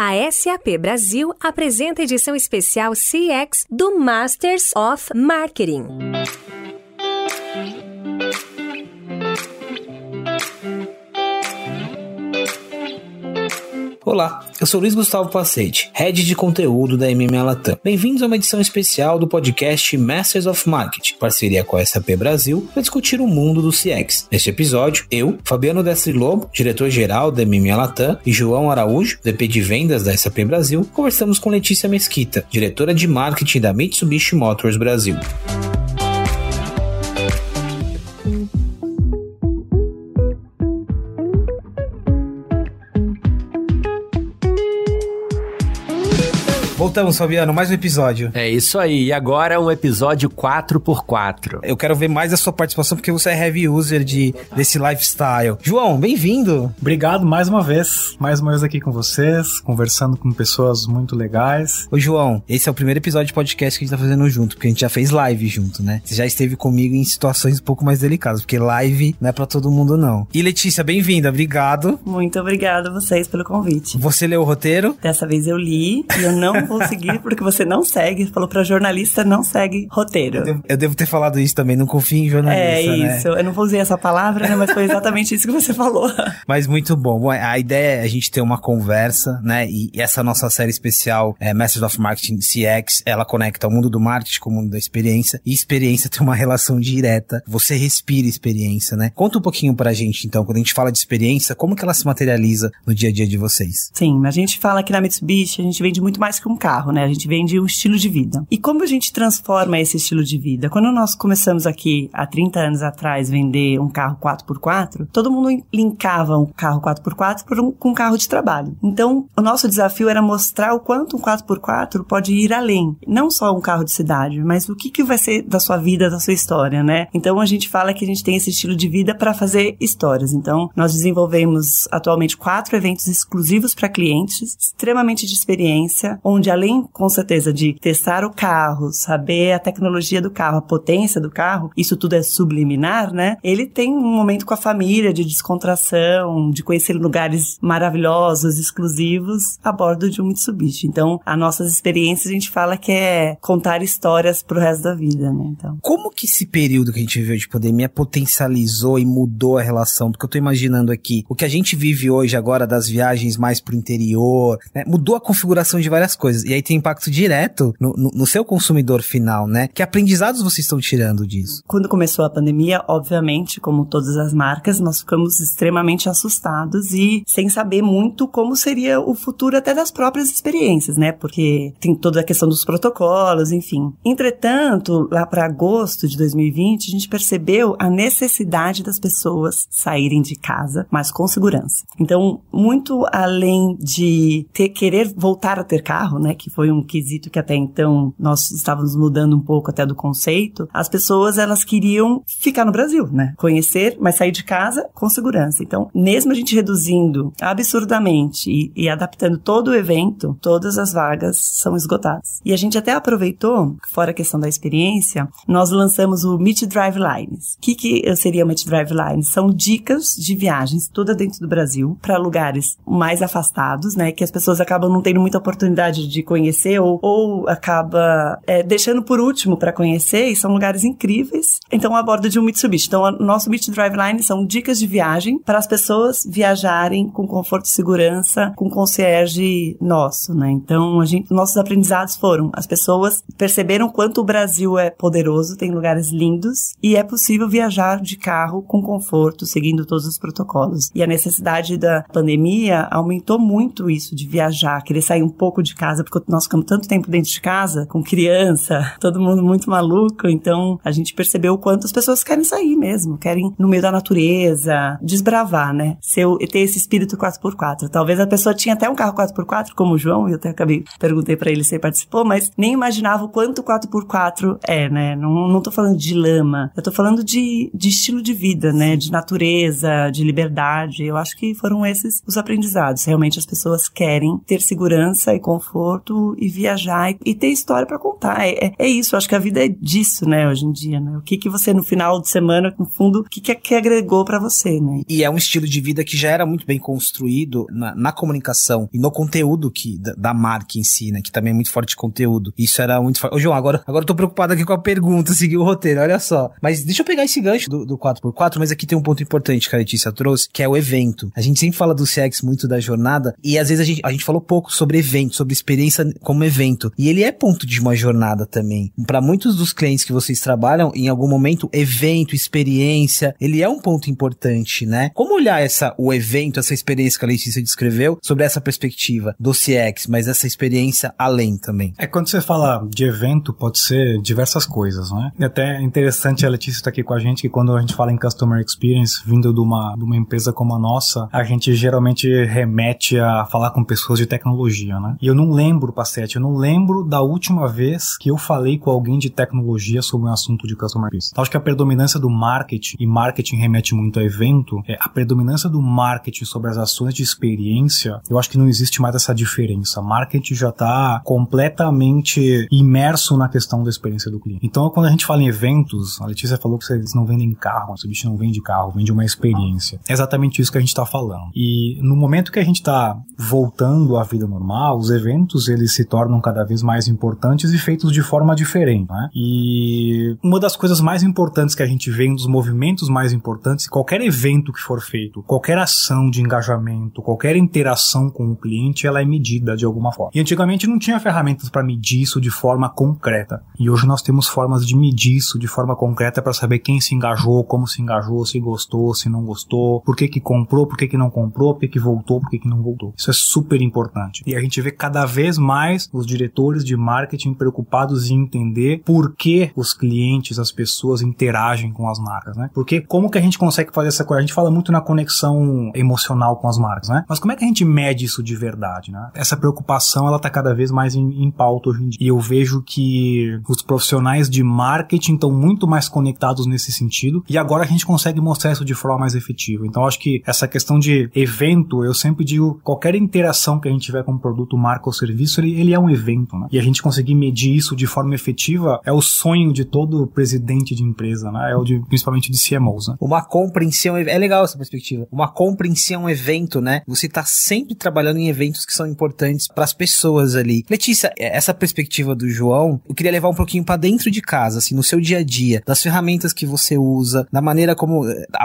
A SAP Brasil apresenta edição especial CX do Masters of Marketing. Olá, eu sou Luiz Gustavo Pacete, Head de Conteúdo da MMA Latam. Bem-vindos a uma edição especial do podcast Masters of Marketing, parceria com a SAP Brasil, para discutir o mundo do CX. Neste episódio, eu, Fabiano Destri Lobo, diretor-geral da MMA Latam, e João Araújo, VP de Vendas da SAP Brasil, conversamos com Letícia Mesquita, diretora de Marketing da Mitsubishi Motors Brasil. Voltamos, Fabiano, mais um episódio. É isso aí. E agora um episódio 4x4. Eu quero ver mais a sua participação porque você é heavy user de, desse lifestyle. João, bem-vindo. Obrigado mais uma vez. Mais uma vez aqui com vocês, conversando com pessoas muito legais. Ô, João, esse é o primeiro episódio de podcast que a gente tá fazendo junto, porque a gente já fez live junto, né? Você já esteve comigo em situações um pouco mais delicadas, porque live não é pra todo mundo, não. E Letícia, bem-vinda. Obrigado. Muito obrigada a vocês pelo convite. Você leu o roteiro? Dessa vez eu li e eu não vou seguir porque você não segue. Falou pra jornalista, não segue roteiro. Eu devo, eu devo ter falado isso também, não confio em jornalista. É né? isso. Eu não vou usar essa palavra, né? Mas foi exatamente isso que você falou. Mas muito bom. bom. A ideia é a gente ter uma conversa, né? E essa nossa série especial, é, Masters of Marketing CX, ela conecta o mundo do marketing com o mundo da experiência. E experiência tem uma relação direta. Você respira experiência, né? Conta um pouquinho pra gente, então, quando a gente fala de experiência, como que ela se materializa no dia a dia de vocês? Sim, a gente fala que na Mitsubishi a gente vende muito mais que um carro, né? A gente vende um estilo de vida. E como a gente transforma esse estilo de vida? Quando nós começamos aqui há 30 anos atrás vender um carro 4x4, todo mundo linkava um carro 4x4 por um, com um carro de trabalho. Então, o nosso desafio era mostrar o quanto um 4x4 pode ir além. Não só um carro de cidade, mas o que, que vai ser da sua vida, da sua história, né? Então, a gente fala que a gente tem esse estilo de vida para fazer histórias. Então, nós desenvolvemos atualmente quatro eventos exclusivos para clientes, extremamente de experiência, onde além com certeza, de testar o carro, saber a tecnologia do carro, a potência do carro, isso tudo é subliminar, né? Ele tem um momento com a família de descontração, de conhecer lugares maravilhosos, exclusivos, a bordo de um Mitsubishi. Então, as nossas experiências a gente fala que é contar histórias pro resto da vida, né? Então. Como que esse período que a gente viveu de pandemia potencializou e mudou a relação? Porque eu tô imaginando aqui, o que a gente vive hoje agora das viagens mais pro interior, né? mudou a configuração de várias coisas. E aí tem impacto direto no, no, no, seu consumidor final, né? Que aprendizados vocês estão tirando disso? Quando começou a pandemia, obviamente, como todas as marcas, nós ficamos extremamente assustados e sem saber muito como seria o futuro até das próprias experiências, né? Porque tem toda a questão dos protocolos, enfim. Entretanto, lá para agosto de 2020, a gente percebeu a necessidade das pessoas saírem de casa, mas com segurança. Então, muito além de ter querer voltar a ter carro, né? Que foi um quesito que até então nós estávamos mudando um pouco até do conceito, as pessoas elas queriam ficar no Brasil, né? Conhecer, mas sair de casa com segurança. Então, mesmo a gente reduzindo absurdamente e, e adaptando todo o evento, todas as vagas são esgotadas. E a gente até aproveitou, fora a questão da experiência, nós lançamos o Meet Drive Lines. O que, que seria o Meet Drive Lines? São dicas de viagens toda dentro do Brasil para lugares mais afastados, né? Que as pessoas acabam não tendo muita oportunidade de conhecer ou, ou acaba é, deixando por último para conhecer e são lugares incríveis. Então, a bordo de um Mitsubishi. Então, o nosso Meet Drive Line são dicas de viagem para as pessoas viajarem com conforto e segurança, com concierge nosso, né? Então, a gente, nossos aprendizados foram: as pessoas perceberam quanto o Brasil é poderoso, tem lugares lindos e é possível viajar de carro com conforto, seguindo todos os protocolos. E a necessidade da pandemia aumentou muito isso de viajar, querer sair um pouco de casa, porque nós ficamos tanto tempo dentro de casa, com criança, todo mundo muito maluco, então a gente percebeu o quanto as pessoas querem sair mesmo, querem no meio da natureza, desbravar, né? Ser, ter esse espírito 4x4. Talvez a pessoa tinha até um carro 4x4, como o João, e eu até acabei, perguntei para ele se ele participou, mas nem imaginava o quanto 4x4 é, né? Não, não tô falando de lama, eu tô falando de, de estilo de vida, né? De natureza, de liberdade. Eu acho que foram esses os aprendizados. Realmente as pessoas querem ter segurança e conforto aeroporto e viajar e, e ter história para contar. É, é, é, isso, acho que a vida é disso, né, hoje em dia, né? O que que você no final de semana, no fundo, o que que, que agregou para você, né? E é um estilo de vida que já era muito bem construído na, na comunicação e no conteúdo que da, da, marca em si, né? Que também é muito forte de conteúdo. Isso era muito forte. Ô, João, agora, agora eu tô preocupado aqui com a pergunta, seguir o roteiro, olha só. Mas deixa eu pegar esse gancho do, do 4x4, mas aqui tem um ponto importante que a Letícia trouxe, que é o evento. A gente sempre fala do CX muito da jornada e às vezes a gente, a gente falou pouco sobre evento, sobre experiência como evento. E ele é ponto de uma jornada também. Para muitos dos clientes que vocês trabalham, em algum momento, evento, experiência, ele é um ponto importante, né? Como olhar essa, o evento, essa experiência que a Letícia descreveu, sobre essa perspectiva do CX, mas essa experiência além também? É quando você fala de evento, pode ser diversas coisas, né? E até é interessante a Letícia estar tá aqui com a gente, que quando a gente fala em Customer Experience, vindo de uma, de uma empresa como a nossa, a gente geralmente remete a falar com pessoas de tecnologia, né? E eu não lembro, Pacete, eu não lembro da última vez que eu falei com alguém de tecnologia sobre um assunto de Customer Experience. Então, acho que a predominância do marketing, e marketing remete muito a evento, é a predominância do marketing sobre as ações de experiência, eu acho que não existe mais essa diferença. Marketing já está completamente imerso na questão da experiência do cliente. Então, quando a gente fala em eventos, a Letícia falou que eles não vendem carro, esse bicho não vende carro, vende uma experiência. É exatamente isso que a gente está falando. E no momento que a gente está voltando à vida normal, os eventos eles se tornam cada vez mais importantes e feitos de forma diferente. Né? E uma das coisas mais importantes que a gente vê, um dos movimentos mais importantes, qualquer evento que for feito, qualquer ação de engajamento, qualquer interação com o cliente, ela é medida de alguma forma. E antigamente não tinha ferramentas para medir isso de forma concreta. E hoje nós temos formas de medir isso de forma concreta para saber quem se engajou, como se engajou, se gostou, se não gostou, por que que comprou, por que que não comprou, por que que voltou, por que que não voltou. Isso é super importante. E a gente vê cada vez mais os diretores de marketing preocupados em entender por que os clientes, as pessoas interagem com as marcas, né? Porque como que a gente consegue fazer essa coisa? A gente fala muito na conexão emocional com as marcas, né? Mas como é que a gente mede isso de verdade, né? Essa preocupação, ela tá cada vez mais em, em pauta hoje em dia. E eu vejo que os profissionais de marketing estão muito mais conectados nesse sentido e agora a gente consegue mostrar isso de forma mais efetiva. Então acho que essa questão de evento, eu sempre digo, qualquer interação que a gente tiver com um produto, marca ou serviço, ele, ele é um evento, né? E a gente conseguir medir isso de forma efetiva é o sonho de todo presidente de empresa, né? É o de, principalmente de CMOs, né? Uma compreensão, é legal essa perspectiva. Uma compreensão um evento, né? Você tá sempre trabalhando em eventos que são importantes para as pessoas ali. Letícia, é, essa perspectiva do João, eu queria levar um pouquinho para dentro de casa, assim, no seu dia a dia, das ferramentas que você usa, da maneira como,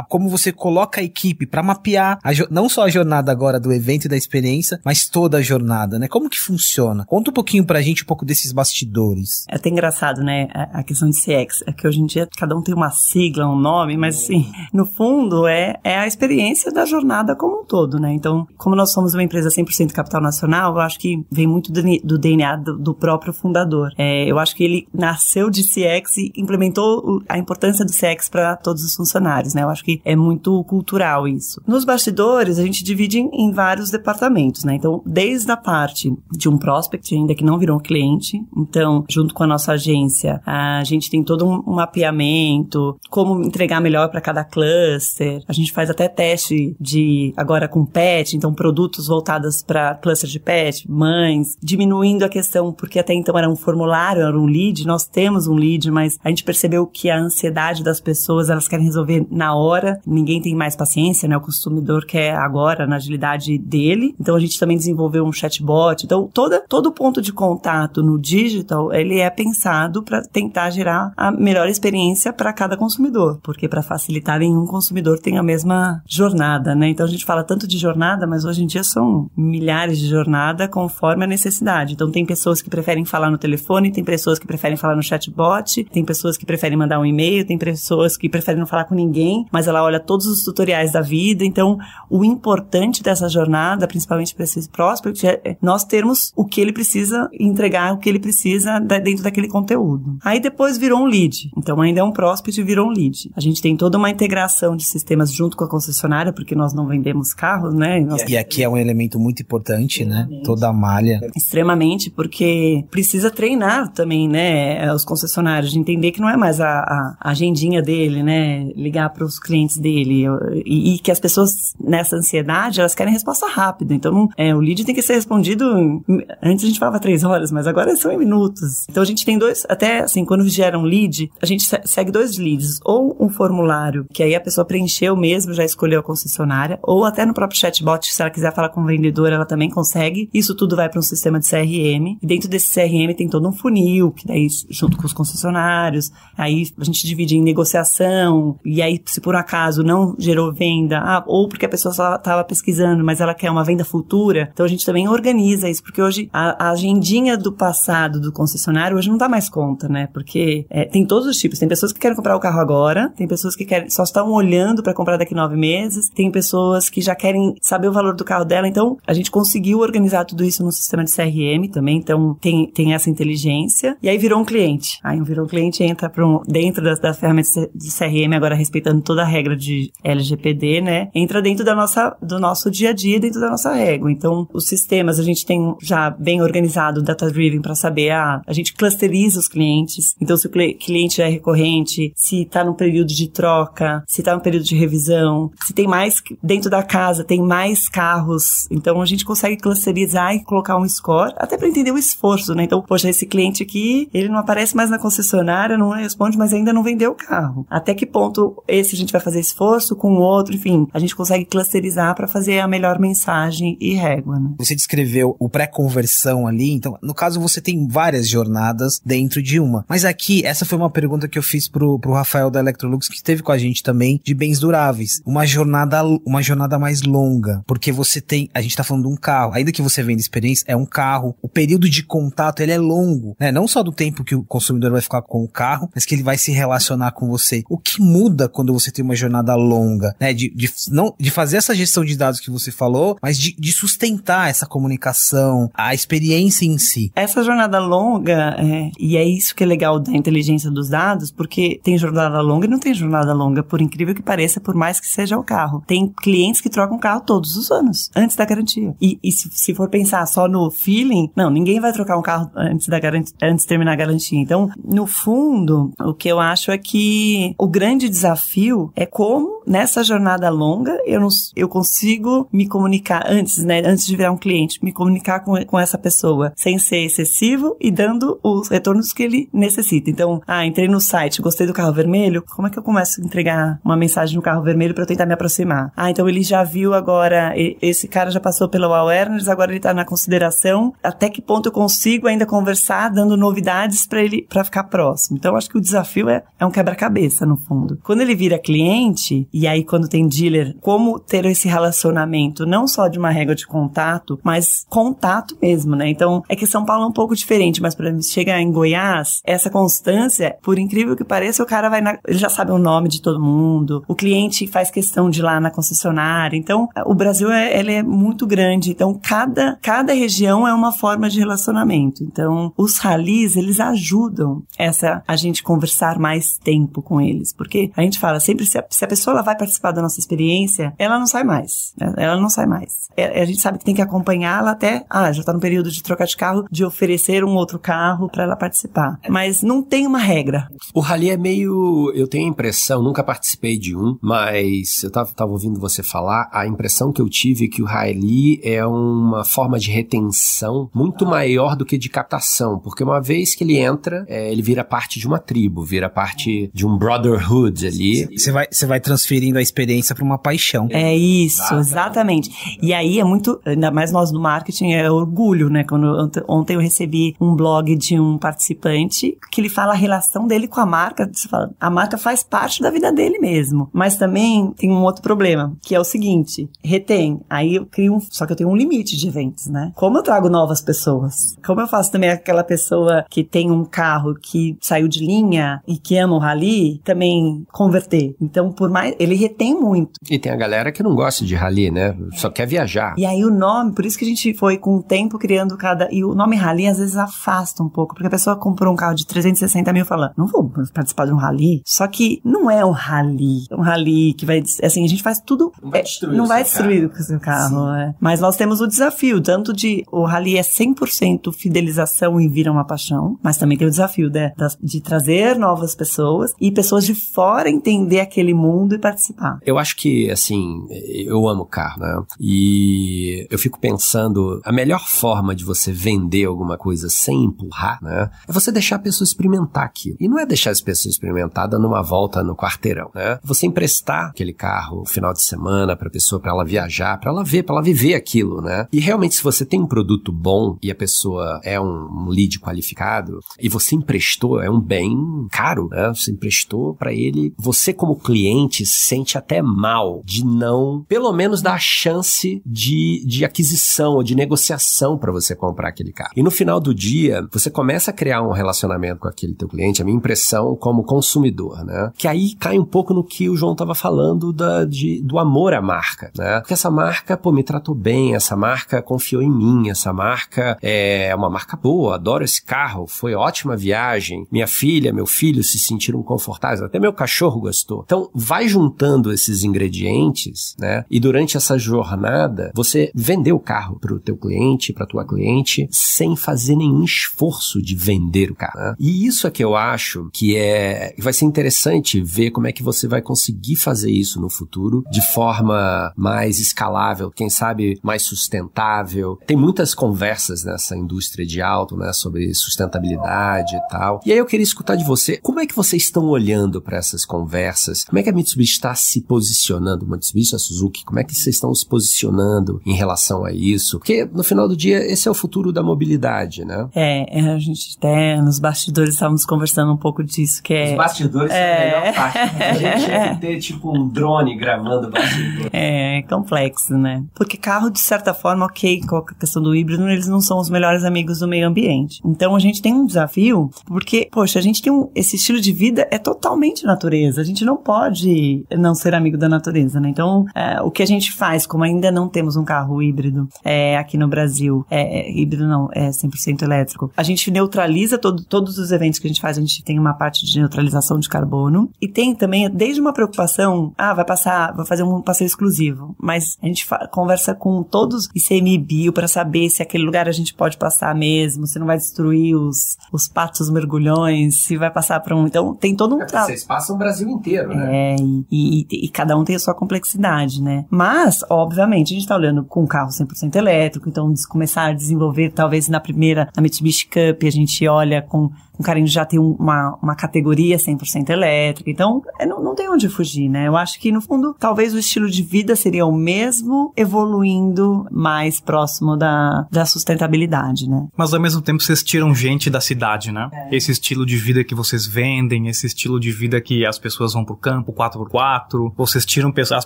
como você coloca a equipe para mapear a, não só a jornada agora do evento e da experiência, mas toda a jornada, né? Como que funciona? Conta um pouquinho pra gente um pouco desses bastidores. É até engraçado, né? A questão de CX. É que hoje em dia cada um tem uma sigla, um nome, mas assim, no fundo é, é a experiência da jornada como um todo, né? Então, como nós somos uma empresa 100% capital nacional, eu acho que vem muito do, DNA do, do, próprio fundador. É, eu acho que ele nasceu de CX e implementou a importância do CX para todos os funcionários, né? Eu acho que é muito cultural isso. Nos bastidores, a gente divide em, em vários departamentos, né? Então, desde a parte de um prospect, ainda que não virou um cliente, então, junto com a nossa agência, a gente tem todo um mapeamento, como entregar melhor para cada cluster. A gente faz até teste de agora com pet, então produtos voltados para cluster de pet, mães, diminuindo a questão, porque até então era um formulário, era um lead, nós temos um lead, mas a gente percebeu que a ansiedade das pessoas, elas querem resolver na hora, ninguém tem mais paciência, né? O consumidor quer agora, na agilidade dele. Então a gente também desenvolveu um chatbot. Então toda, todo ponto de contato no digital, ele é pensado para tentar gerar a melhor experiência para cada consumidor, porque para facilitar nenhum consumidor tem a mesma jornada, né? Então a gente fala tanto de jornada, mas hoje em dia são milhares de jornada conforme a necessidade. Então tem pessoas que preferem falar no telefone, tem pessoas que preferem falar no chatbot, tem pessoas que preferem mandar um e-mail, tem pessoas que preferem não falar com ninguém, mas ela olha todos os tutoriais da vida. Então o importante dessa jornada, principalmente para esses prospect, é nós termos o que ele precisa entregar, o que ele precisa dentro daquele conteúdo. Aí depois virou um lead. Então ainda é um prospect e virou um lead. A gente tem toda uma integração de sistemas junto com a concessionária, porque nós não vendemos carros, né? Nós... E aqui é um elemento muito importante, né? Toda a malha. Extremamente, porque precisa treinar também, né? Os concessionários, de entender que não é mais a, a agendinha dele, né? Ligar para os clientes dele. E, e, que as pessoas, nessa ansiedade, elas querem resposta rápida. Então, é, o lead tem que ser respondido em Antes a gente falava três horas, mas agora são em minutos. Então a gente tem dois, até assim, quando gera um lead, a gente segue dois leads. Ou um formulário, que aí a pessoa preencheu mesmo, já escolheu a concessionária, ou até no próprio chatbot, se ela quiser falar com o vendedor, ela também consegue. Isso tudo vai para um sistema de CRM. E dentro desse CRM tem todo um funil, que daí junto com os concessionários, aí a gente divide em negociação, e aí se por acaso não gerou venda, ah, ou porque a pessoa só estava pesquisando, mas ela quer uma venda futura, então a gente também organiza isso, porque hoje a, a agendinha do passado do concessionário hoje não dá mais conta, né? Porque é, tem todos os tipos. Tem pessoas que querem comprar o carro agora, tem pessoas que querem, só estão olhando para comprar daqui nove meses, tem pessoas que já querem saber o valor do carro dela. Então, a gente conseguiu organizar tudo isso no sistema de CRM também, então tem, tem essa inteligência. E aí virou um cliente. Aí virou um cliente entra para um, dentro das, das ferramentas de CRM, agora respeitando toda a regra de LGPD, né? Entra dentro da nossa, do nosso dia a dia, dentro da nossa régua. Então, os sistemas a gente tem já bem organizado, data-driven, para saber, ah, a gente clusteriza os clientes. Então, se o cliente é recorrente, se está no período de troca, se está no período de revisão, se tem mais dentro da casa, tem mais carros. Então, a gente consegue clusterizar e colocar um score, até para entender o esforço, né? Então, poxa, esse cliente aqui, ele não aparece mais na concessionária, não responde, mas ainda não vendeu o carro. Até que ponto esse a gente vai fazer esforço com o outro, enfim, a gente consegue clusterizar para fazer a melhor mensagem e régua, né? Você descreveu o pré-conversão ali, então, no caso você tem várias jornadas dentro de uma. Mas aqui, essa foi uma pergunta que eu fiz pro, pro Rafael da Electrolux, que esteve com a gente também, de bens duráveis. Uma jornada, uma jornada mais longa, porque você tem, a gente tá falando de um carro, ainda que você venda experiência, é um carro, o período de contato, ele é longo, né? Não só do tempo que o consumidor vai ficar com o carro, mas que ele vai se relacionar com você. O que muda quando você tem uma jornada longa, né? De, de, não, de fazer essa gestão de dados que você falou, mas de, de sustentar essa comunicação, a experiência em si. Essa jornada longa, é, e é isso que é legal da inteligência dos dados, porque tem jornada longa e não tem jornada longa, por incrível que pareça, por mais que seja o carro. Tem clientes que trocam carro todos os anos, antes da garantia. E, e se, se, for pensar só no feeling, não, ninguém vai trocar um carro antes da garantia, antes de terminar a garantia. Então, no fundo, o que eu acho é que o grande desafio é como nessa jornada longa eu, não, eu consigo me comunicar antes, né, antes de virar um cliente, me comunicar com, com essa pessoa sem ser excessivo e dando os retornos que ele necessita. Então, ah, entrei no site, gostei do carro vermelho, como é que eu começo a entregar uma mensagem no carro vermelho para eu tentar me aproximar? Ah, então ele já viu agora, esse cara já passou pelo awareness, agora ele tá na consideração, até que ponto eu consigo ainda conversar dando novidades para ele para ficar próximo. Então, acho que o desafio é, é um quebra-cabeça no fundo. Quando ele vira cliente, e aí quando tem dealer, como ter esse relacionamento não só de uma regra de contato, mas contato mesmo, né? Então, é que São Paulo é um pouco diferente, mas para chegar em Goiás, essa constância, por incrível que pareça, o cara vai na, ele já sabe o nome de todo mundo, o cliente faz questão de ir lá na concessionária. Então, o Brasil é, ele é muito grande, então cada cada região é uma forma de relacionamento. Então, os ralis, eles ajudam essa a gente conversar mais tempo com eles, porque a gente fala sempre se a, se a pessoa vai participar da nossa experiência, ela não sai mais. Né? Ela não sai mais. É, a gente sabe que tem que acompanhá-la até, ah, já tá no período de trocar de carro, de oferecer um outro carro para ela participar. Mas não tem uma regra. O rally é meio, eu tenho a impressão, nunca participei de um, mas eu tava, tava ouvindo você falar, a impressão que eu tive é que o rally é uma forma de retenção muito maior do que de captação, porque uma vez que ele entra, é, ele vira parte de uma tribo, vira parte de um brotherhood ali. Você vai, você vai transferindo a experiência para uma paixão. É isso, exatamente. E aí é muito, ainda mais nós no marketing, é orgulho, né? Quando ontem eu recebi um blog de um participante que ele fala a relação dele com a marca. Fala, a marca faz parte da vida dele mesmo. Mas também tem um outro problema, que é o seguinte: retém. Aí eu crio um. Só que eu tenho um limite de eventos, né? Como eu trago novas pessoas? Como eu faço também aquela pessoa que tem um carro que saiu de linha e que ama o rally também converter? Então, por mais. Ele retém muito. E tem a galera que não gosta de rally, né? Só quer viajar. E aí o nome, por isso que a gente foi com o tempo criando cada. E o nome rally às vezes afasta um pouco, porque a pessoa comprou um carro de 360 mil e fala, não vou participar de um rally. Só que não é um rally. É um rally que vai. Assim, a gente faz tudo. Não vai destruir, é, não vai destruir o seu carro. É. Mas nós temos o desafio, tanto de. O rally é 100% fidelização e vira uma paixão, mas também tem o desafio né, de trazer novas pessoas e pessoas de fora entender aquele mundo e participar. Eu acho que, assim, eu amo carro, né? E eu fico pensando, a melhor forma de você vender alguma coisa sem empurrar, né? É você deixar a pessoa experimentar aquilo. E não é deixar as pessoas experimentar dando uma volta no quarteirão, né? Você emprestar aquele carro no final de semana para a pessoa, para ela viajar, para ela ver, para ela viver aquilo, né? E realmente, se você tem um produto bom e a pessoa é um, um lead qualificado e você emprestou, é um bem caro, né? Você emprestou para ele, você como cliente sente até mal de não, pelo menos dar a chance de, de aquisição ou de negociação para você comprar aquele carro. E no final do dia, você começa a criar um relacionamento com aquele teu cliente, a minha impressão como consumidor, né? Que aí cai um pouco no que o João estava falando da, de, do amor à marca, né? Porque essa marca, pô, me tratou bem, essa marca confiou em mim, essa marca é uma marca boa, adoro esse carro, foi ótima viagem, minha filha, meu filho se sentiram confortáveis, até meu cachorro gostou. Então, vai juntando esses ingredientes, né? E durante essa jornada, você vendeu o carro para o teu cliente, para tua cliente, sem fazer nenhum esforço de vender o carro. Né? E isso é que eu acho que é vai ser interessante ver como é que você vai conseguir fazer isso no futuro de forma mais escalável, quem sabe mais sustentável. Tem muitas conversas nessa indústria de auto, né, sobre sustentabilidade e tal. E aí eu queria escutar de você, como é que vocês estão olhando para essas conversas? Como é que a Mitsubishi está se posicionando? Mitsubishi, a Suzuki, como é que vocês estão se posicionando em relação a isso? Porque no final do dia esse é o futuro da mobilidade, né? É, é a gente até nos bastidores estávamos conversando um pouco disso, que é... Os bastidores é, é a melhor parte. A gente tinha que ter tipo um drone gravando bastidores. É, é complexo, né? Porque carro, de certa forma, ok, com a questão do híbrido, eles não são os melhores amigos do meio ambiente. Então a gente tem um desafio, porque, poxa, a gente tem um, esse estilo de vida é totalmente natureza. A gente não pode não ser amigo da natureza, né? Então, é, o que a gente faz, como ainda não temos um carro híbrido é, aqui no Brasil, é, é híbrido não, é 100% elétrico, a gente neutraliza todo, todos os eventos que a gente faz, a gente tem uma parte de neutralização de carbono e tem também, desde uma preocupação, ah, vai passar, vai fazer um passeio exclusivo, mas a gente conversa com todos ICMBio para saber se aquele lugar a gente pode passar mesmo, se não vai destruir os, os patos mergulhões, se vai passar para um. Então, tem todo um é, trabalho. Vocês passam o Brasil inteiro, né? É, e, e, e, cada um tem a sua complexidade, né? Mas, obviamente, a gente está olhando com um carro 100% elétrico, então começar a desenvolver, talvez na primeira, na Mitsubishi Cup, a gente olha com um carinho já tem uma, uma categoria 100% elétrica. Então, é, não, não tem onde fugir, né? Eu acho que, no fundo, talvez o estilo de vida seria o mesmo, evoluindo mais próximo da, da sustentabilidade, né? Mas, ao mesmo tempo, vocês tiram gente da cidade, né? É. Esse estilo de vida que vocês vendem, esse estilo de vida que as pessoas vão pro campo 4x4, vocês tiram as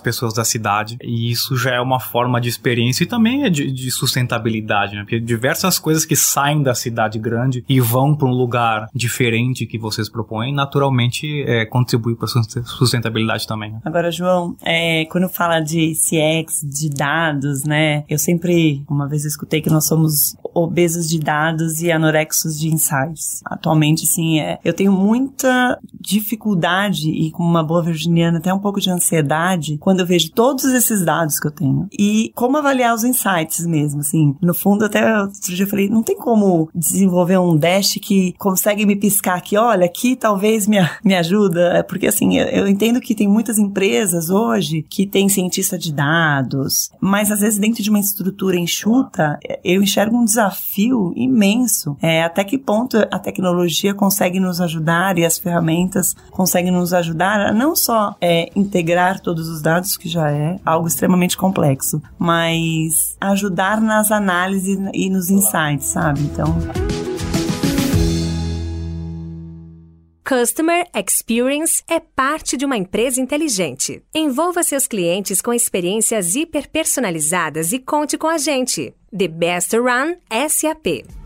pessoas da cidade. E isso já é uma forma de experiência e também é de, de sustentabilidade, né? Porque diversas coisas que saem da cidade grande e vão para um lugar diferente que vocês propõem, naturalmente é, contribui para a sustentabilidade também. Né? Agora, João, é, quando fala de CX, de dados, né? Eu sempre, uma vez escutei que nós somos obesos de dados e anorexos de insights. Atualmente, assim, é, eu tenho muita dificuldade e com uma boa virginiana até um pouco de ansiedade quando eu vejo todos esses dados que eu tenho e como avaliar os insights mesmo, assim. No fundo, até outro dia eu falei, não tem como desenvolver um dash que consegue me piscar aqui, olha, aqui talvez me, me ajuda, é porque assim, eu, eu entendo que tem muitas empresas hoje que tem cientista de dados, mas às vezes dentro de uma estrutura enxuta, eu enxergo um desafio imenso. É, até que ponto a tecnologia consegue nos ajudar e as ferramentas conseguem nos ajudar a não só é, integrar todos os dados, que já é algo extremamente complexo, mas ajudar nas análises e nos insights, sabe? Então. Customer Experience é parte de uma empresa inteligente. Envolva seus clientes com experiências hiperpersonalizadas e conte com a gente. The Best Run SAP.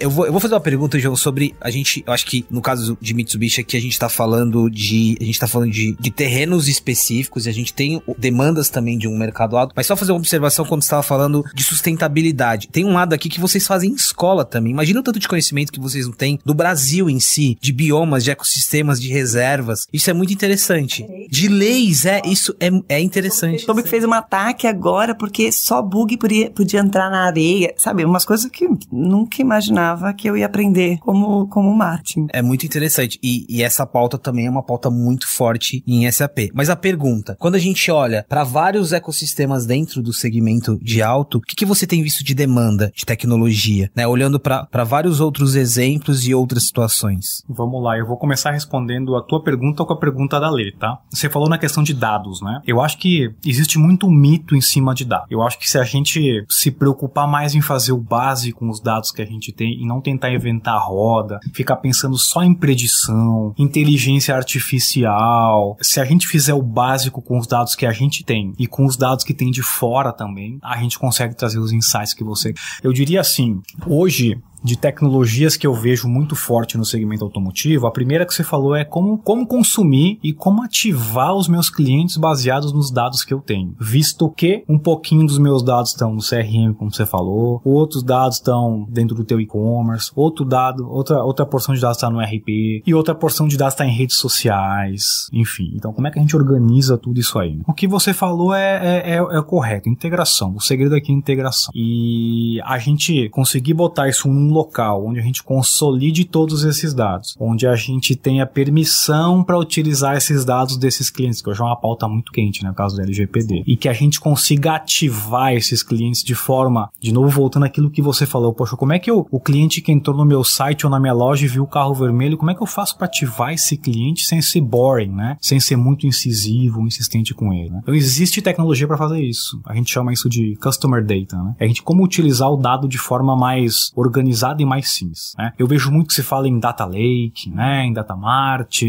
Eu vou, eu vou fazer uma pergunta, João, sobre a gente. Eu acho que no caso de Mitsubishi aqui a gente tá falando de. A gente tá falando de, de terrenos específicos e a gente tem demandas também de um mercado alto. Mas só fazer uma observação quando estava falando de sustentabilidade. Tem um lado aqui que vocês fazem em escola também. Imagina o tanto de conhecimento que vocês não têm do Brasil em si, de biomas, de ecossistemas, de reservas. Isso é muito interessante. De leis, é, isso é, é interessante. Soube que fez um ataque agora porque só bug podia, podia entrar na areia, sabe? Umas coisas que nunca imaginava imaginava que eu ia aprender como, como marketing. É muito interessante. E, e essa pauta também é uma pauta muito forte em SAP. Mas a pergunta, quando a gente olha para vários ecossistemas dentro do segmento de alto, o que, que você tem visto de demanda de tecnologia? Né? Olhando para vários outros exemplos e outras situações. Vamos lá, eu vou começar respondendo a tua pergunta com a pergunta da Lê, tá? Você falou na questão de dados, né? Eu acho que existe muito mito em cima de dados. Eu acho que se a gente se preocupar mais em fazer o básico com os dados que a gente tem e não tentar inventar a roda, ficar pensando só em predição, inteligência artificial, se a gente fizer o básico com os dados que a gente tem e com os dados que tem de fora também, a gente consegue trazer os insights que você. Eu diria assim, hoje de tecnologias que eu vejo muito forte no segmento automotivo, a primeira que você falou é como, como consumir e como ativar os meus clientes baseados nos dados que eu tenho. Visto que um pouquinho dos meus dados estão no CRM, como você falou, outros dados estão dentro do teu e-commerce, outro dado, outra, outra porção de dados está no RP e outra porção de dados está em redes sociais, enfim. Então, como é que a gente organiza tudo isso aí? O que você falou é, é, é, é correto, integração. O segredo aqui é integração. E a gente conseguir botar isso num local onde a gente consolide todos esses dados, onde a gente tenha permissão para utilizar esses dados desses clientes, que hoje é uma pauta muito quente, né, no caso do LGPD, e que a gente consiga ativar esses clientes de forma, de novo voltando aquilo que você falou, poxa, como é que eu, o cliente que entrou no meu site ou na minha loja e viu o carro vermelho, como é que eu faço para ativar esse cliente sem ser boring, né, sem ser muito incisivo, insistente com ele, né? Então existe tecnologia para fazer isso. A gente chama isso de customer data, né? É a gente como utilizar o dado de forma mais organizada organizada e mais simples. Né? Eu vejo muito que se fala em data lake, né, em data mart,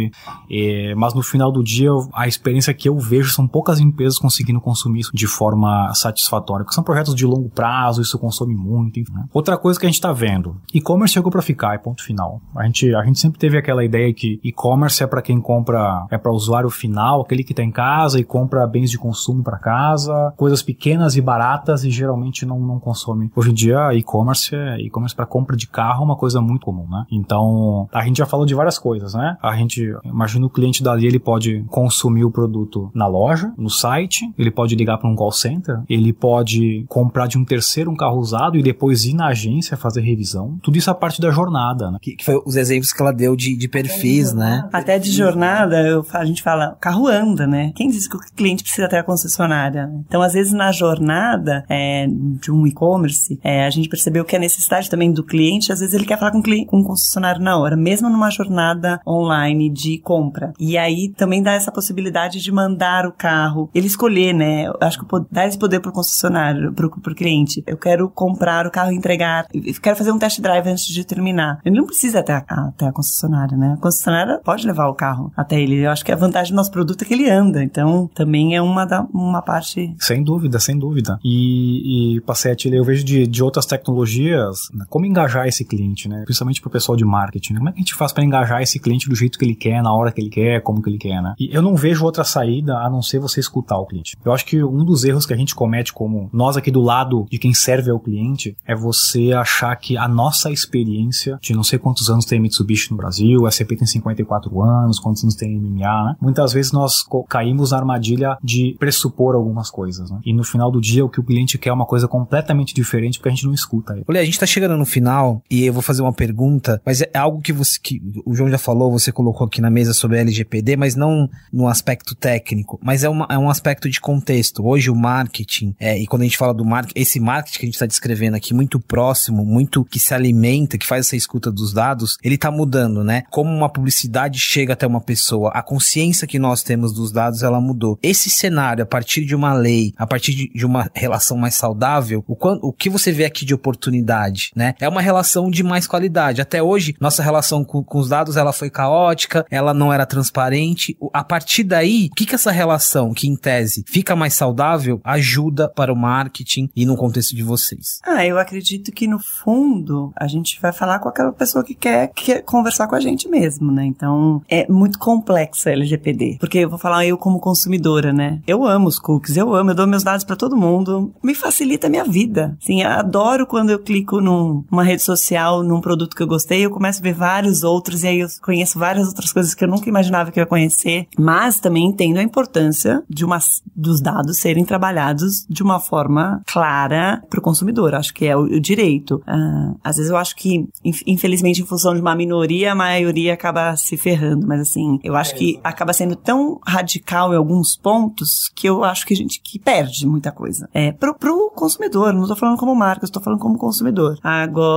é, mas no final do dia a experiência que eu vejo são poucas empresas conseguindo consumir isso de forma satisfatória, porque são projetos de longo prazo, isso consome muito. Enfim, né? Outra coisa que a gente está vendo, e-commerce chegou para ficar, é ponto final. A gente, a gente sempre teve aquela ideia que e-commerce é para quem compra, é para o usuário final, aquele que está em casa e compra bens de consumo para casa, coisas pequenas e baratas e geralmente não, não consome. Hoje em dia, e-commerce é e-commerce para de carro é uma coisa muito comum, né? Então, a gente já falou de várias coisas, né? A gente, imagina o cliente dali, ele pode consumir o produto na loja, no site, ele pode ligar para um call center, ele pode comprar de um terceiro um carro usado e depois ir na agência fazer revisão. Tudo isso é parte da jornada, né? Que, que foi os exemplos que ela deu de, de perfis, né? Até de jornada, eu, a gente fala, carro anda, né? Quem diz que o cliente precisa ter a concessionária? Então, às vezes, na jornada é, de um e-commerce, é, a gente percebeu que a necessidade também do cliente, às vezes ele quer falar com, com o concessionário na hora, mesmo numa jornada online de compra. E aí também dá essa possibilidade de mandar o carro, ele escolher, né? Acho que dá esse poder pro concessionário, pro, pro cliente. Eu quero comprar o carro e entregar, eu quero fazer um test drive antes de terminar. Ele não precisa até a, até a concessionária, né? A concessionária pode levar o carro até ele. Eu acho que a vantagem do nosso produto é que ele anda. Então, também é uma, da, uma parte. Sem dúvida, sem dúvida. E, e Passete, eu vejo de, de outras tecnologias, né? como engajar engajar esse cliente, né? Principalmente pro pessoal de marketing. Né? Como é que a gente faz para engajar esse cliente do jeito que ele quer, na hora que ele quer, como que ele quer, né? E eu não vejo outra saída a não ser você escutar o cliente. Eu acho que um dos erros que a gente comete como nós aqui do lado de quem serve ao cliente é você achar que a nossa experiência de não sei quantos anos tem Mitsubishi no Brasil, a SCP tem 54 anos, quantos anos tem MMA, né? Muitas vezes nós caímos na armadilha de pressupor algumas coisas, né? E no final do dia o que o cliente quer é uma coisa completamente diferente porque a gente não escuta ele. Olha, a gente tá chegando no final final e eu vou fazer uma pergunta, mas é algo que você que o João já falou, você colocou aqui na mesa sobre LGPD, mas não no aspecto técnico, mas é, uma, é um aspecto de contexto. Hoje o marketing, é, e quando a gente fala do marketing, esse marketing que a gente está descrevendo aqui, muito próximo, muito que se alimenta, que faz essa escuta dos dados, ele está mudando, né? Como uma publicidade chega até uma pessoa, a consciência que nós temos dos dados, ela mudou. Esse cenário, a partir de uma lei, a partir de, uma relação mais saudável, o, o que você vê aqui de oportunidade, né? É uma relação de mais qualidade. Até hoje, nossa relação com, com os dados ela foi caótica, ela não era transparente. A partir daí, o que, que essa relação, que em tese fica mais saudável, ajuda para o marketing e no contexto de vocês? Ah, eu acredito que no fundo a gente vai falar com aquela pessoa que quer, que quer conversar com a gente mesmo, né? Então é muito complexa a LGPD. Porque eu vou falar eu como consumidora, né? Eu amo os cookies, eu amo, eu dou meus dados para todo mundo. Me facilita a minha vida. Sim, adoro quando eu clico numa numa rede social, num produto que eu gostei, eu começo a ver vários outros e aí eu conheço várias outras coisas que eu nunca imaginava que eu ia conhecer. Mas também entendo a importância de uma, dos dados serem trabalhados de uma forma clara para o consumidor. Acho que é o, o direito. Uh, às vezes eu acho que, infelizmente, em função de uma minoria, a maioria acaba se ferrando. Mas assim, eu acho que acaba sendo tão radical em alguns pontos que eu acho que a gente que perde muita coisa. É, pro, pro consumidor, não estou falando como marca, estou falando como consumidor. Agora,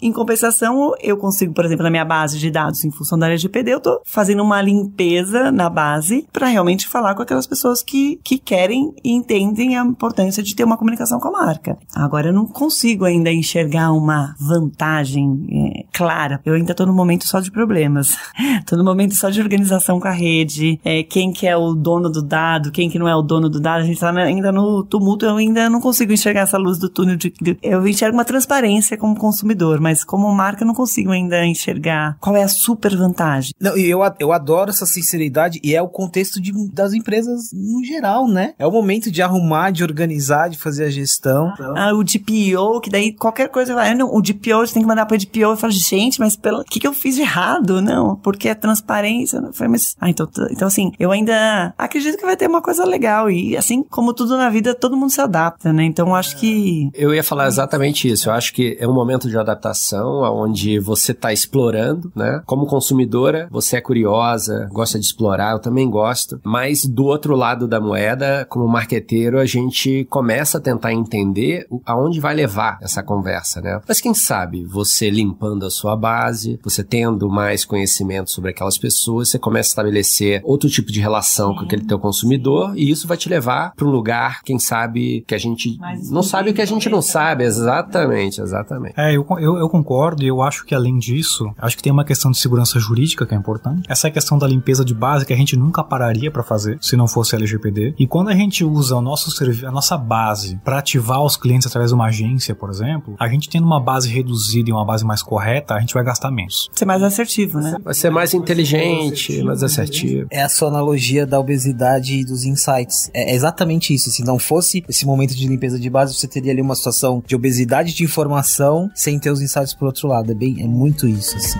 em compensação, eu consigo, por exemplo, na minha base de dados em função da LGPD, eu estou fazendo uma limpeza na base para realmente falar com aquelas pessoas que, que querem e entendem a importância de ter uma comunicação com a marca. Agora, eu não consigo ainda enxergar uma vantagem é, clara. Eu ainda estou no momento só de problemas. Estou no momento só de organização com a rede, é, quem que é o dono do dado, quem que não é o dono do dado. A gente está ainda no tumulto, eu ainda não consigo enxergar essa luz do túnel. De, eu enxergo uma transparência como consumidor, mas como marca eu não consigo ainda enxergar qual é a super vantagem. Não, eu, eu adoro essa sinceridade e é o contexto de, das empresas no geral, né? É o momento de arrumar, de organizar, de fazer a gestão. Ah, o DPO, que daí qualquer coisa vai, não, o DPO você tem que mandar para o DPO e falar, gente, mas pelo que, que eu fiz de errado? Não, porque é transparência. Não foi, mas, ah, então, então assim, eu ainda acredito que vai ter uma coisa legal e assim como tudo na vida, todo mundo se adapta, né? Então acho que eu ia falar exatamente isso. Eu acho que é um momento de adaptação onde você está explorando, né? Como consumidora, você é curiosa, gosta de explorar, eu também gosto. Mas do outro lado da moeda, como marqueteiro, a gente começa a tentar entender aonde vai levar essa conversa, né? Mas quem sabe você limpando a sua base, você tendo mais conhecimento sobre aquelas pessoas, você começa a estabelecer outro tipo de relação com aquele teu consumidor e isso vai te levar para um lugar, quem sabe, que a gente não sabe o que a gente não sabe, exatamente, exatamente. É, eu, eu, eu concordo e eu acho que além disso, acho que tem uma questão de segurança jurídica que é importante. Essa é a questão da limpeza de base que a gente nunca pararia para fazer se não fosse LGPD. E quando a gente usa o nosso a nossa base para ativar os clientes através de uma agência, por exemplo, a gente tendo uma base reduzida e uma base mais correta, a gente vai gastar menos. Ser mais assertivo, né? Vai ser mais inteligente, mais assertivo. É a sua analogia da obesidade e dos insights. É exatamente isso. Se não fosse esse momento de limpeza de base, você teria ali uma situação de obesidade de informação sem ter os insights por outro lado. É bem, é muito isso, assim.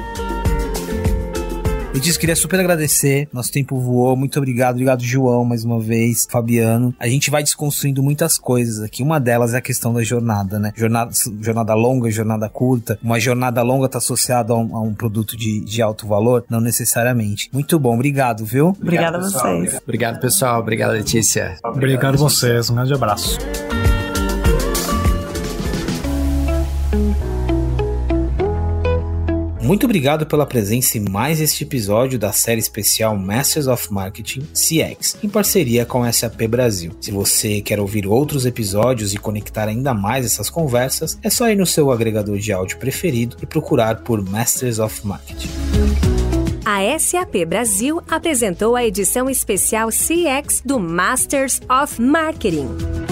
Eu disse queria super agradecer. Nosso tempo voou. Muito obrigado. Obrigado, João, mais uma vez. Fabiano. A gente vai desconstruindo muitas coisas aqui. Uma delas é a questão da jornada, né? Jornada, jornada longa, jornada curta. Uma jornada longa está associada a, um, a um, produto de, de alto valor? Não necessariamente. Muito bom. Obrigado, viu? Obrigado, a vocês. Obrigado, pessoal. Obrigado, Letícia. Obrigado a vocês. Um grande abraço. Muito obrigado pela presença em mais este episódio da série especial Masters of Marketing CX, em parceria com a SAP Brasil. Se você quer ouvir outros episódios e conectar ainda mais essas conversas, é só ir no seu agregador de áudio preferido e procurar por Masters of Marketing. A SAP Brasil apresentou a edição especial CX do Masters of Marketing.